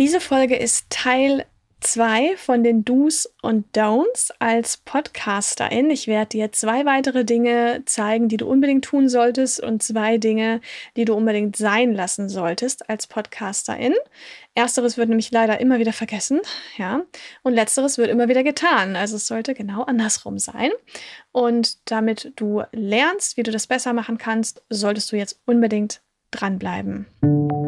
Diese Folge ist Teil zwei von den Do's und Don'ts als Podcasterin. Ich werde dir zwei weitere Dinge zeigen, die du unbedingt tun solltest und zwei Dinge, die du unbedingt sein lassen solltest als Podcasterin. Ersteres wird nämlich leider immer wieder vergessen, ja, und letzteres wird immer wieder getan. Also es sollte genau andersrum sein. Und damit du lernst, wie du das besser machen kannst, solltest du jetzt unbedingt dranbleiben.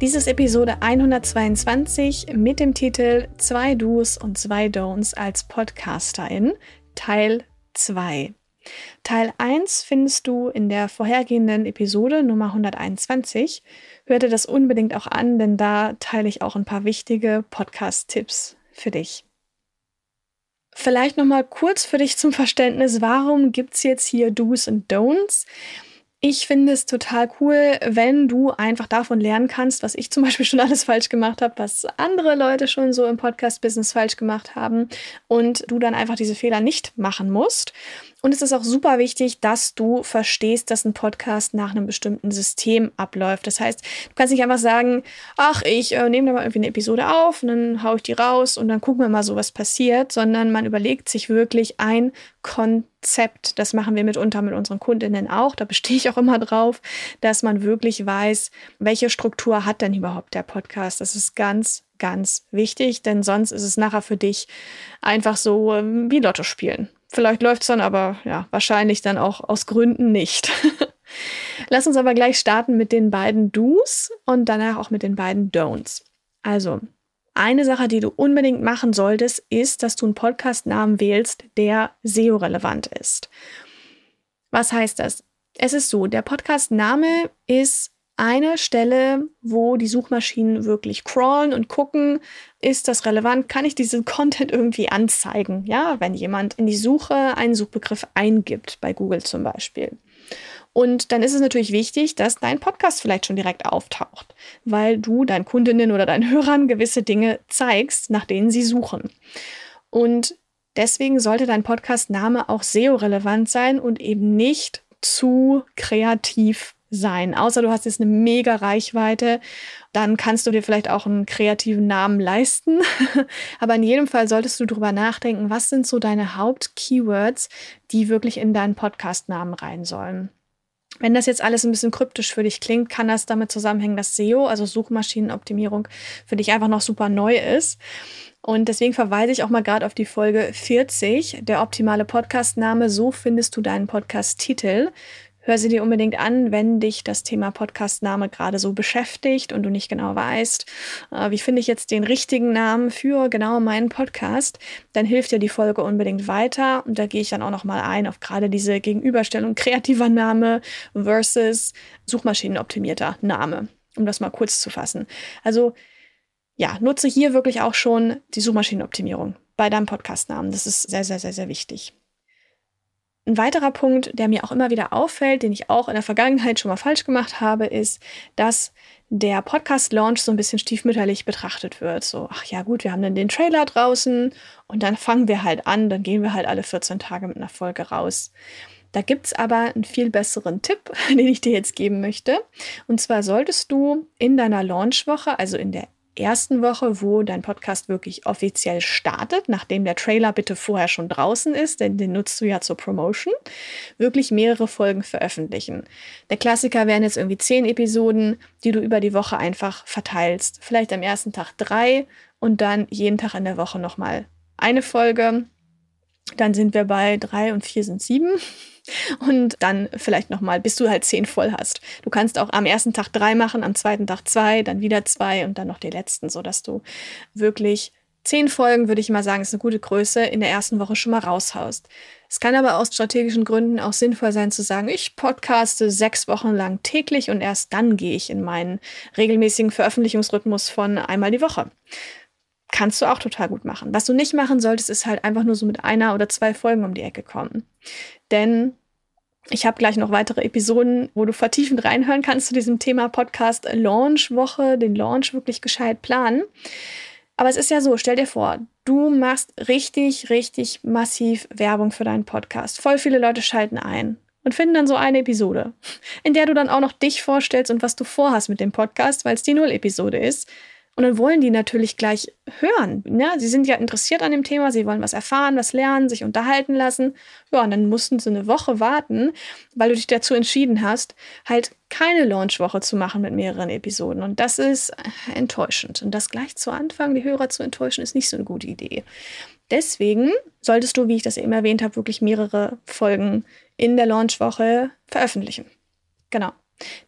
Dies ist Episode 122 mit dem Titel Zwei Do's und zwei Don'ts als Podcasterin, Teil 2. Teil 1 findest du in der vorhergehenden Episode Nummer 121. Hör dir das unbedingt auch an, denn da teile ich auch ein paar wichtige Podcast-Tipps für dich. Vielleicht nochmal kurz für dich zum Verständnis, warum gibt es jetzt hier Do's und Don'ts? Ich finde es total cool, wenn du einfach davon lernen kannst, was ich zum Beispiel schon alles falsch gemacht habe, was andere Leute schon so im Podcast-Business falsch gemacht haben und du dann einfach diese Fehler nicht machen musst. Und es ist auch super wichtig, dass du verstehst, dass ein Podcast nach einem bestimmten System abläuft. Das heißt, du kannst nicht einfach sagen, ach, ich äh, nehme da mal irgendwie eine Episode auf und dann haue ich die raus und dann gucken wir mal so, was passiert, sondern man überlegt sich wirklich ein Konzept. Das machen wir mitunter mit unseren Kundinnen auch. Da bestehe ich auch immer drauf, dass man wirklich weiß, welche Struktur hat denn überhaupt der Podcast. Das ist ganz, ganz wichtig, denn sonst ist es nachher für dich einfach so ähm, wie Lotto spielen. Vielleicht läuft es dann aber ja, wahrscheinlich dann auch aus Gründen nicht. Lass uns aber gleich starten mit den beiden Do's und danach auch mit den beiden Don'ts. Also, eine Sache, die du unbedingt machen solltest, ist, dass du einen Podcast-Namen wählst, der SEO-relevant ist. Was heißt das? Es ist so, der Podcast-Name ist eine Stelle, wo die Suchmaschinen wirklich crawlen und gucken, ist das relevant? Kann ich diesen Content irgendwie anzeigen? Ja, wenn jemand in die Suche einen Suchbegriff eingibt, bei Google zum Beispiel. Und dann ist es natürlich wichtig, dass dein Podcast vielleicht schon direkt auftaucht, weil du deinen Kundinnen oder deinen Hörern gewisse Dinge zeigst, nach denen sie suchen. Und deswegen sollte dein Podcast-Name auch SEO-relevant sein und eben nicht zu kreativ sein. Außer du hast jetzt eine mega Reichweite, dann kannst du dir vielleicht auch einen kreativen Namen leisten. Aber in jedem Fall solltest du darüber nachdenken, was sind so deine Haupt-Keywords, die wirklich in deinen Podcast-Namen rein sollen. Wenn das jetzt alles ein bisschen kryptisch für dich klingt, kann das damit zusammenhängen, dass SEO, also Suchmaschinenoptimierung, für dich einfach noch super neu ist. Und deswegen verweise ich auch mal gerade auf die Folge 40, der optimale Podcastname. So findest du deinen Podcast-Titel. Hör sie dir unbedingt an, wenn dich das Thema Podcastname gerade so beschäftigt und du nicht genau weißt, äh, wie finde ich jetzt den richtigen Namen für genau meinen Podcast, dann hilft dir die Folge unbedingt weiter und da gehe ich dann auch noch mal ein auf gerade diese Gegenüberstellung kreativer Name versus suchmaschinenoptimierter Name, um das mal kurz zu fassen. Also ja, nutze hier wirklich auch schon die Suchmaschinenoptimierung bei deinem Podcastnamen. Das ist sehr, sehr, sehr, sehr wichtig. Ein weiterer Punkt, der mir auch immer wieder auffällt, den ich auch in der Vergangenheit schon mal falsch gemacht habe, ist, dass der Podcast-Launch so ein bisschen stiefmütterlich betrachtet wird. So, ach ja, gut, wir haben dann den Trailer draußen und dann fangen wir halt an, dann gehen wir halt alle 14 Tage mit einer Folge raus. Da gibt es aber einen viel besseren Tipp, den ich dir jetzt geben möchte. Und zwar solltest du in deiner Launchwoche, also in der ersten Woche, wo dein Podcast wirklich offiziell startet, nachdem der Trailer bitte vorher schon draußen ist, denn den nutzt du ja zur Promotion, wirklich mehrere Folgen veröffentlichen. Der Klassiker wären jetzt irgendwie zehn Episoden, die du über die Woche einfach verteilst. Vielleicht am ersten Tag drei und dann jeden Tag in der Woche nochmal eine Folge. Dann sind wir bei drei und vier sind sieben. Und dann vielleicht nochmal, bis du halt zehn voll hast. Du kannst auch am ersten Tag drei machen, am zweiten Tag zwei, dann wieder zwei und dann noch die letzten, sodass du wirklich zehn Folgen, würde ich mal sagen, ist eine gute Größe, in der ersten Woche schon mal raushaust. Es kann aber aus strategischen Gründen auch sinnvoll sein zu sagen, ich podcaste sechs Wochen lang täglich und erst dann gehe ich in meinen regelmäßigen Veröffentlichungsrhythmus von einmal die Woche. Kannst du auch total gut machen. Was du nicht machen solltest, ist halt einfach nur so mit einer oder zwei Folgen um die Ecke kommen. Denn ich habe gleich noch weitere Episoden, wo du vertiefend reinhören kannst zu diesem Thema Podcast Launch Woche, den Launch wirklich gescheit planen. Aber es ist ja so, stell dir vor, du machst richtig, richtig massiv Werbung für deinen Podcast. Voll viele Leute schalten ein und finden dann so eine Episode, in der du dann auch noch dich vorstellst und was du vorhast mit dem Podcast, weil es die Null-Episode ist. Und dann wollen die natürlich gleich hören. Ja, sie sind ja interessiert an dem Thema, sie wollen was erfahren, was lernen, sich unterhalten lassen. Ja, und dann mussten sie eine Woche warten, weil du dich dazu entschieden hast, halt keine Launchwoche zu machen mit mehreren Episoden. Und das ist enttäuschend. Und das gleich zu Anfang, die Hörer zu enttäuschen, ist nicht so eine gute Idee. Deswegen solltest du, wie ich das eben erwähnt habe, wirklich mehrere Folgen in der Launchwoche veröffentlichen. Genau.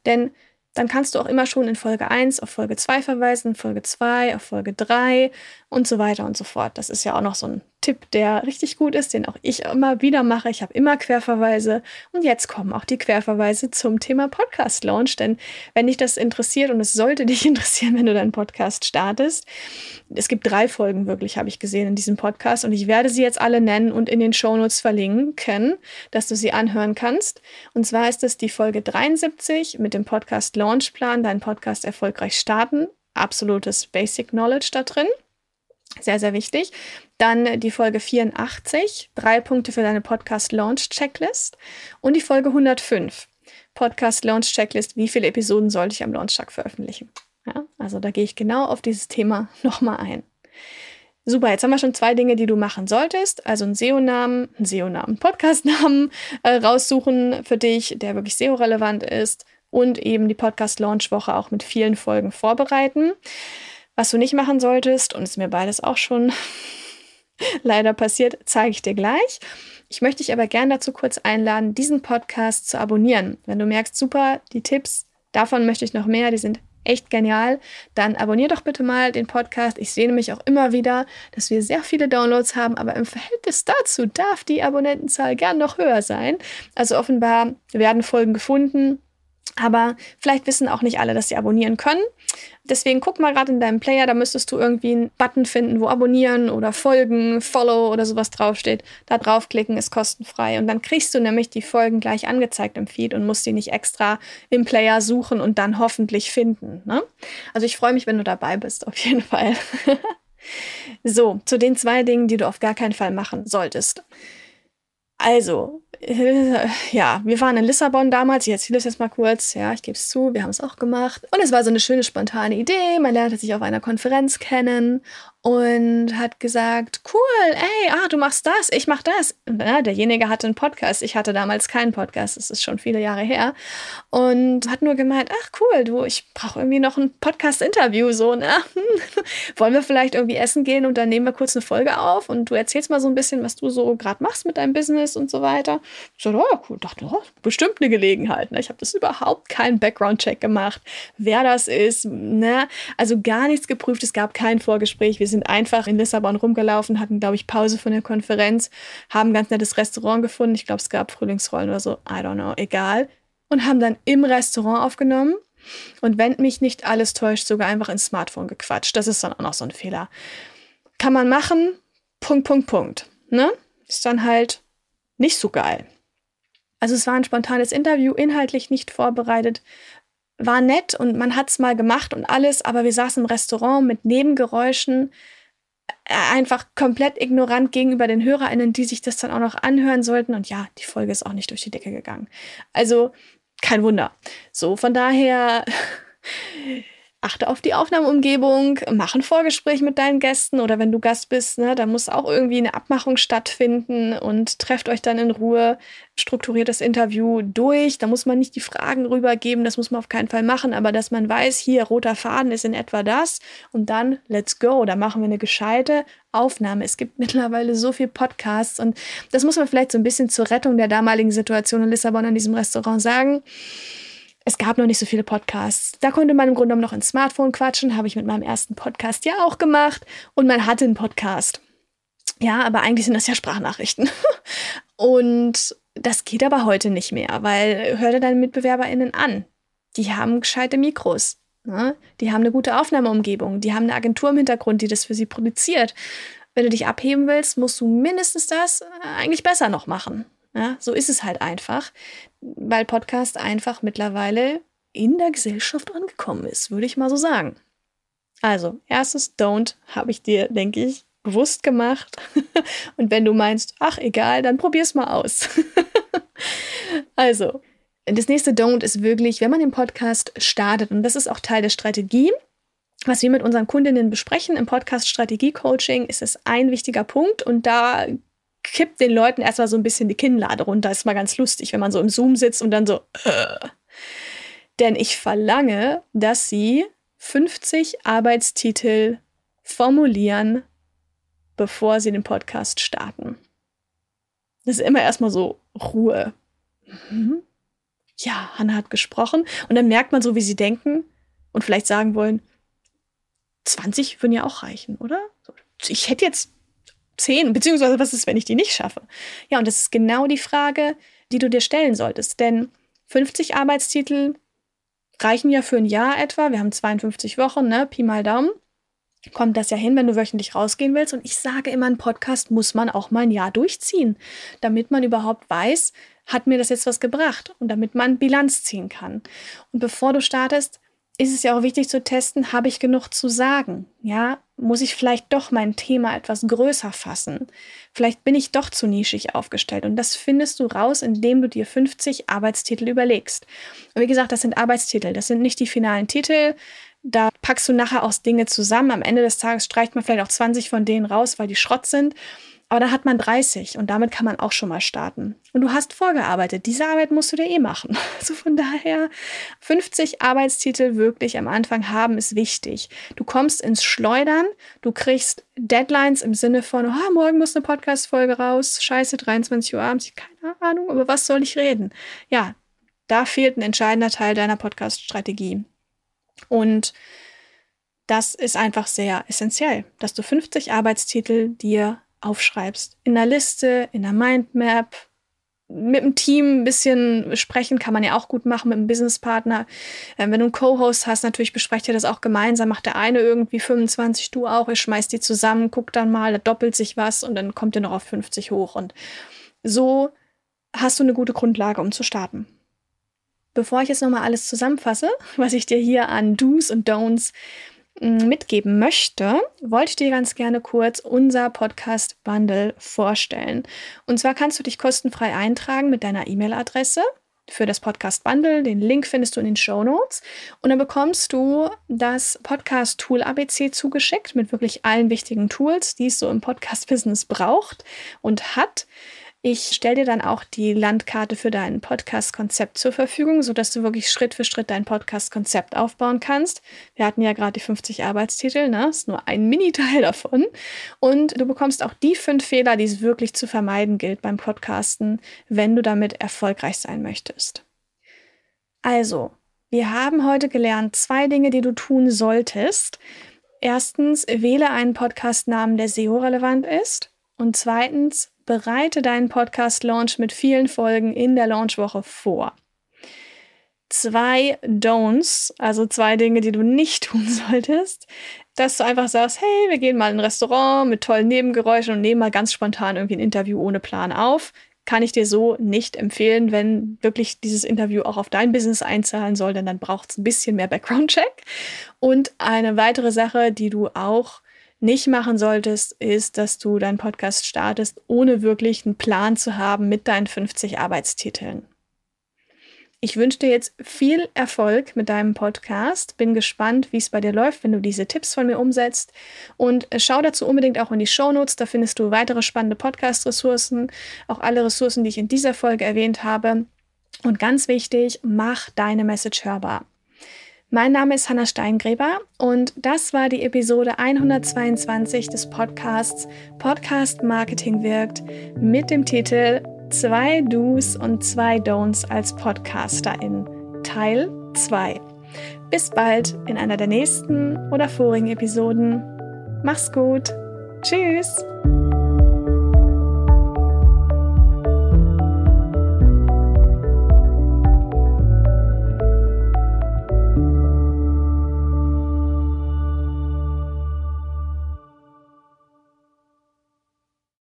Denn dann kannst du auch immer schon in Folge 1 auf Folge 2 verweisen, Folge 2 auf Folge 3 und so weiter und so fort. Das ist ja auch noch so ein Tipp, der richtig gut ist, den auch ich immer wieder mache. Ich habe immer Querverweise und jetzt kommen auch die Querverweise zum Thema Podcast Launch, denn wenn dich das interessiert und es sollte dich interessieren, wenn du deinen Podcast startest, es gibt drei Folgen wirklich, habe ich gesehen in diesem Podcast und ich werde sie jetzt alle nennen und in den Shownotes verlinken, dass du sie anhören kannst. Und zwar ist es die Folge 73 mit dem Podcast Launchplan, deinen Podcast erfolgreich starten. Absolutes Basic Knowledge da drin. Sehr, sehr wichtig. Dann die Folge 84, drei Punkte für deine Podcast Launch Checklist. Und die Folge 105, Podcast Launch Checklist, wie viele Episoden sollte ich am Launchtag veröffentlichen. Ja, also da gehe ich genau auf dieses Thema nochmal ein. Super, jetzt haben wir schon zwei Dinge, die du machen solltest. Also einen SEO-Namen, einen SEO-Namen, Podcast-Namen äh, raussuchen für dich, der wirklich SEO-relevant ist und eben die Podcast-Launch-Woche auch mit vielen Folgen vorbereiten. Was du nicht machen solltest, und es mir beides auch schon leider passiert, zeige ich dir gleich. Ich möchte dich aber gerne dazu kurz einladen, diesen Podcast zu abonnieren. Wenn du merkst, super, die Tipps, davon möchte ich noch mehr, die sind echt genial, dann abonnier doch bitte mal den Podcast. Ich sehe nämlich auch immer wieder, dass wir sehr viele Downloads haben, aber im Verhältnis dazu darf die Abonnentenzahl gern noch höher sein. Also offenbar werden Folgen gefunden, aber vielleicht wissen auch nicht alle, dass sie abonnieren können. Deswegen guck mal gerade in deinem Player, da müsstest du irgendwie einen Button finden, wo abonnieren oder folgen, follow oder sowas draufsteht. Da draufklicken ist kostenfrei. Und dann kriegst du nämlich die Folgen gleich angezeigt im Feed und musst die nicht extra im Player suchen und dann hoffentlich finden. Ne? Also ich freue mich, wenn du dabei bist, auf jeden Fall. so, zu den zwei Dingen, die du auf gar keinen Fall machen solltest. Also, ja, wir waren in Lissabon damals. Ich erzähle das jetzt mal kurz. Ja, ich gebe es zu, wir haben es auch gemacht. Und es war so eine schöne, spontane Idee. Man lernte sich auf einer Konferenz kennen und hat gesagt, cool, ey, ah, du machst das, ich mach das. Ja, derjenige hatte einen Podcast, ich hatte damals keinen Podcast, das ist schon viele Jahre her. Und hat nur gemeint, ach cool, du, ich brauche irgendwie noch ein Podcast-Interview, so, ne? Wollen wir vielleicht irgendwie essen gehen und dann nehmen wir kurz eine Folge auf und du erzählst mal so ein bisschen, was du so gerade machst mit deinem Business und so weiter. Ich so, oh, cool, dachte, oh, bestimmt eine Gelegenheit. Ne? Ich habe das überhaupt keinen Background-Check gemacht, wer das ist, ne? Also gar nichts geprüft, es gab kein Vorgespräch, wir sind einfach in Lissabon rumgelaufen, hatten, glaube ich, Pause von der Konferenz, haben ein ganz nettes Restaurant gefunden. Ich glaube, es gab Frühlingsrollen oder so. I don't know, egal. Und haben dann im Restaurant aufgenommen. Und wenn mich nicht alles täuscht, sogar einfach ins Smartphone gequatscht. Das ist dann auch noch so ein Fehler. Kann man machen. Punkt, Punkt, Punkt. Ne? Ist dann halt nicht so geil. Also es war ein spontanes Interview, inhaltlich nicht vorbereitet, war nett und man hat es mal gemacht und alles, aber wir saßen im Restaurant mit Nebengeräuschen, äh, einfach komplett ignorant gegenüber den HörerInnen, die sich das dann auch noch anhören sollten. Und ja, die Folge ist auch nicht durch die Decke gegangen. Also kein Wunder. So, von daher achte auf die Aufnahmeumgebung, mach ein Vorgespräch mit deinen Gästen oder wenn du Gast bist, ne, da muss auch irgendwie eine Abmachung stattfinden und trefft euch dann in Ruhe, strukturiert das Interview durch. Da muss man nicht die Fragen rübergeben, das muss man auf keinen Fall machen, aber dass man weiß, hier roter Faden ist in etwa das und dann let's go, da machen wir eine gescheite Aufnahme. Es gibt mittlerweile so viel Podcasts und das muss man vielleicht so ein bisschen zur Rettung der damaligen Situation in Lissabon an diesem Restaurant sagen es gab noch nicht so viele Podcasts. Da konnte man im Grunde genommen noch ins Smartphone quatschen, habe ich mit meinem ersten Podcast ja auch gemacht. Und man hatte einen Podcast. Ja, aber eigentlich sind das ja Sprachnachrichten. Und das geht aber heute nicht mehr, weil hör dir deine MitbewerberInnen an. Die haben gescheite Mikros. Ne? Die haben eine gute Aufnahmeumgebung, die haben eine Agentur im Hintergrund, die das für sie produziert. Wenn du dich abheben willst, musst du mindestens das äh, eigentlich besser noch machen. Ja, so ist es halt einfach, weil Podcast einfach mittlerweile in der Gesellschaft angekommen ist, würde ich mal so sagen. Also, erstes Don't habe ich dir, denke ich, bewusst gemacht. Und wenn du meinst, ach egal, dann probier's mal aus. also, das nächste Don't ist wirklich, wenn man den Podcast startet, und das ist auch Teil der Strategie, was wir mit unseren Kundinnen besprechen im Podcast Strategie Coaching, ist es ein wichtiger Punkt und da kippt den Leuten erstmal so ein bisschen die Kinnlade runter. Ist mal ganz lustig, wenn man so im Zoom sitzt und dann so. Äh. Denn ich verlange, dass sie 50 Arbeitstitel formulieren, bevor sie den Podcast starten. Das ist immer erstmal so Ruhe. Mhm. Ja, Hannah hat gesprochen. Und dann merkt man so, wie sie denken und vielleicht sagen wollen, 20 würden ja auch reichen, oder? Ich hätte jetzt 10, beziehungsweise was ist, wenn ich die nicht schaffe? Ja, und das ist genau die Frage, die du dir stellen solltest. Denn 50 Arbeitstitel reichen ja für ein Jahr etwa. Wir haben 52 Wochen, ne? Pi mal Daumen. Kommt das ja hin, wenn du wöchentlich rausgehen willst. Und ich sage immer, ein Podcast muss man auch mal ein Jahr durchziehen, damit man überhaupt weiß, hat mir das jetzt was gebracht und damit man Bilanz ziehen kann. Und bevor du startest, ist es ja auch wichtig zu testen, habe ich genug zu sagen? Ja, muss ich vielleicht doch mein Thema etwas größer fassen? Vielleicht bin ich doch zu nischig aufgestellt. Und das findest du raus, indem du dir 50 Arbeitstitel überlegst. Und wie gesagt, das sind Arbeitstitel, das sind nicht die finalen Titel. Da packst du nachher auch Dinge zusammen. Am Ende des Tages streicht man vielleicht auch 20 von denen raus, weil die Schrott sind. Aber dann hat man 30 und damit kann man auch schon mal starten. Und du hast vorgearbeitet. Diese Arbeit musst du dir eh machen. Also von daher, 50 Arbeitstitel wirklich am Anfang haben ist wichtig. Du kommst ins Schleudern, du kriegst Deadlines im Sinne von, oh, morgen muss eine Podcast-Folge raus, scheiße, 23 Uhr abends, keine Ahnung, über was soll ich reden? Ja, da fehlt ein entscheidender Teil deiner Podcast-Strategie. Und das ist einfach sehr essentiell, dass du 50 Arbeitstitel dir aufschreibst. In der Liste, in der Mindmap, mit dem Team ein bisschen sprechen kann man ja auch gut machen mit einem Businesspartner. Ähm, wenn du einen Co-Host hast, natürlich besprecht ihr das auch gemeinsam. Macht der eine irgendwie 25, du auch. Ihr schmeißt die zusammen, guckt dann mal, da doppelt sich was und dann kommt ihr noch auf 50 hoch. Und so hast du eine gute Grundlage, um zu starten. Bevor ich jetzt nochmal alles zusammenfasse, was ich dir hier an Do's und Don'ts mitgeben möchte, wollte ich dir ganz gerne kurz unser Podcast Bundle vorstellen. Und zwar kannst du dich kostenfrei eintragen mit deiner E-Mail-Adresse für das Podcast Bundle. Den Link findest du in den Show Notes. Und dann bekommst du das Podcast Tool ABC zugeschickt mit wirklich allen wichtigen Tools, die es so im Podcast Business braucht und hat. Ich stelle dir dann auch die Landkarte für dein Podcast-Konzept zur Verfügung, sodass du wirklich Schritt für Schritt dein Podcast-Konzept aufbauen kannst. Wir hatten ja gerade die 50 Arbeitstitel, ne? Ist nur ein Mini-Teil davon. Und du bekommst auch die fünf Fehler, die es wirklich zu vermeiden gilt beim Podcasten, wenn du damit erfolgreich sein möchtest. Also, wir haben heute gelernt zwei Dinge, die du tun solltest. Erstens, wähle einen Podcast-Namen, der SEO-relevant ist. Und zweitens, bereite deinen Podcast-Launch mit vielen Folgen in der Launchwoche vor. Zwei Don'ts, also zwei Dinge, die du nicht tun solltest, dass du einfach sagst, hey, wir gehen mal in ein Restaurant mit tollen Nebengeräuschen und nehmen mal ganz spontan irgendwie ein Interview ohne Plan auf. Kann ich dir so nicht empfehlen, wenn wirklich dieses Interview auch auf dein Business einzahlen soll, denn dann braucht es ein bisschen mehr Background-Check. Und eine weitere Sache, die du auch nicht machen solltest, ist, dass du deinen Podcast startest, ohne wirklich einen Plan zu haben mit deinen 50 Arbeitstiteln. Ich wünsche dir jetzt viel Erfolg mit deinem Podcast. Bin gespannt, wie es bei dir läuft, wenn du diese Tipps von mir umsetzt. Und schau dazu unbedingt auch in die Show Notes. Da findest du weitere spannende Podcast-Ressourcen, auch alle Ressourcen, die ich in dieser Folge erwähnt habe. Und ganz wichtig, mach deine Message hörbar. Mein Name ist Hanna Steingräber und das war die Episode 122 des Podcasts Podcast Marketing wirkt mit dem Titel Zwei Do's und zwei Don'ts als Podcasterin Teil 2. Bis bald in einer der nächsten oder vorigen Episoden. Mach's gut. Tschüss.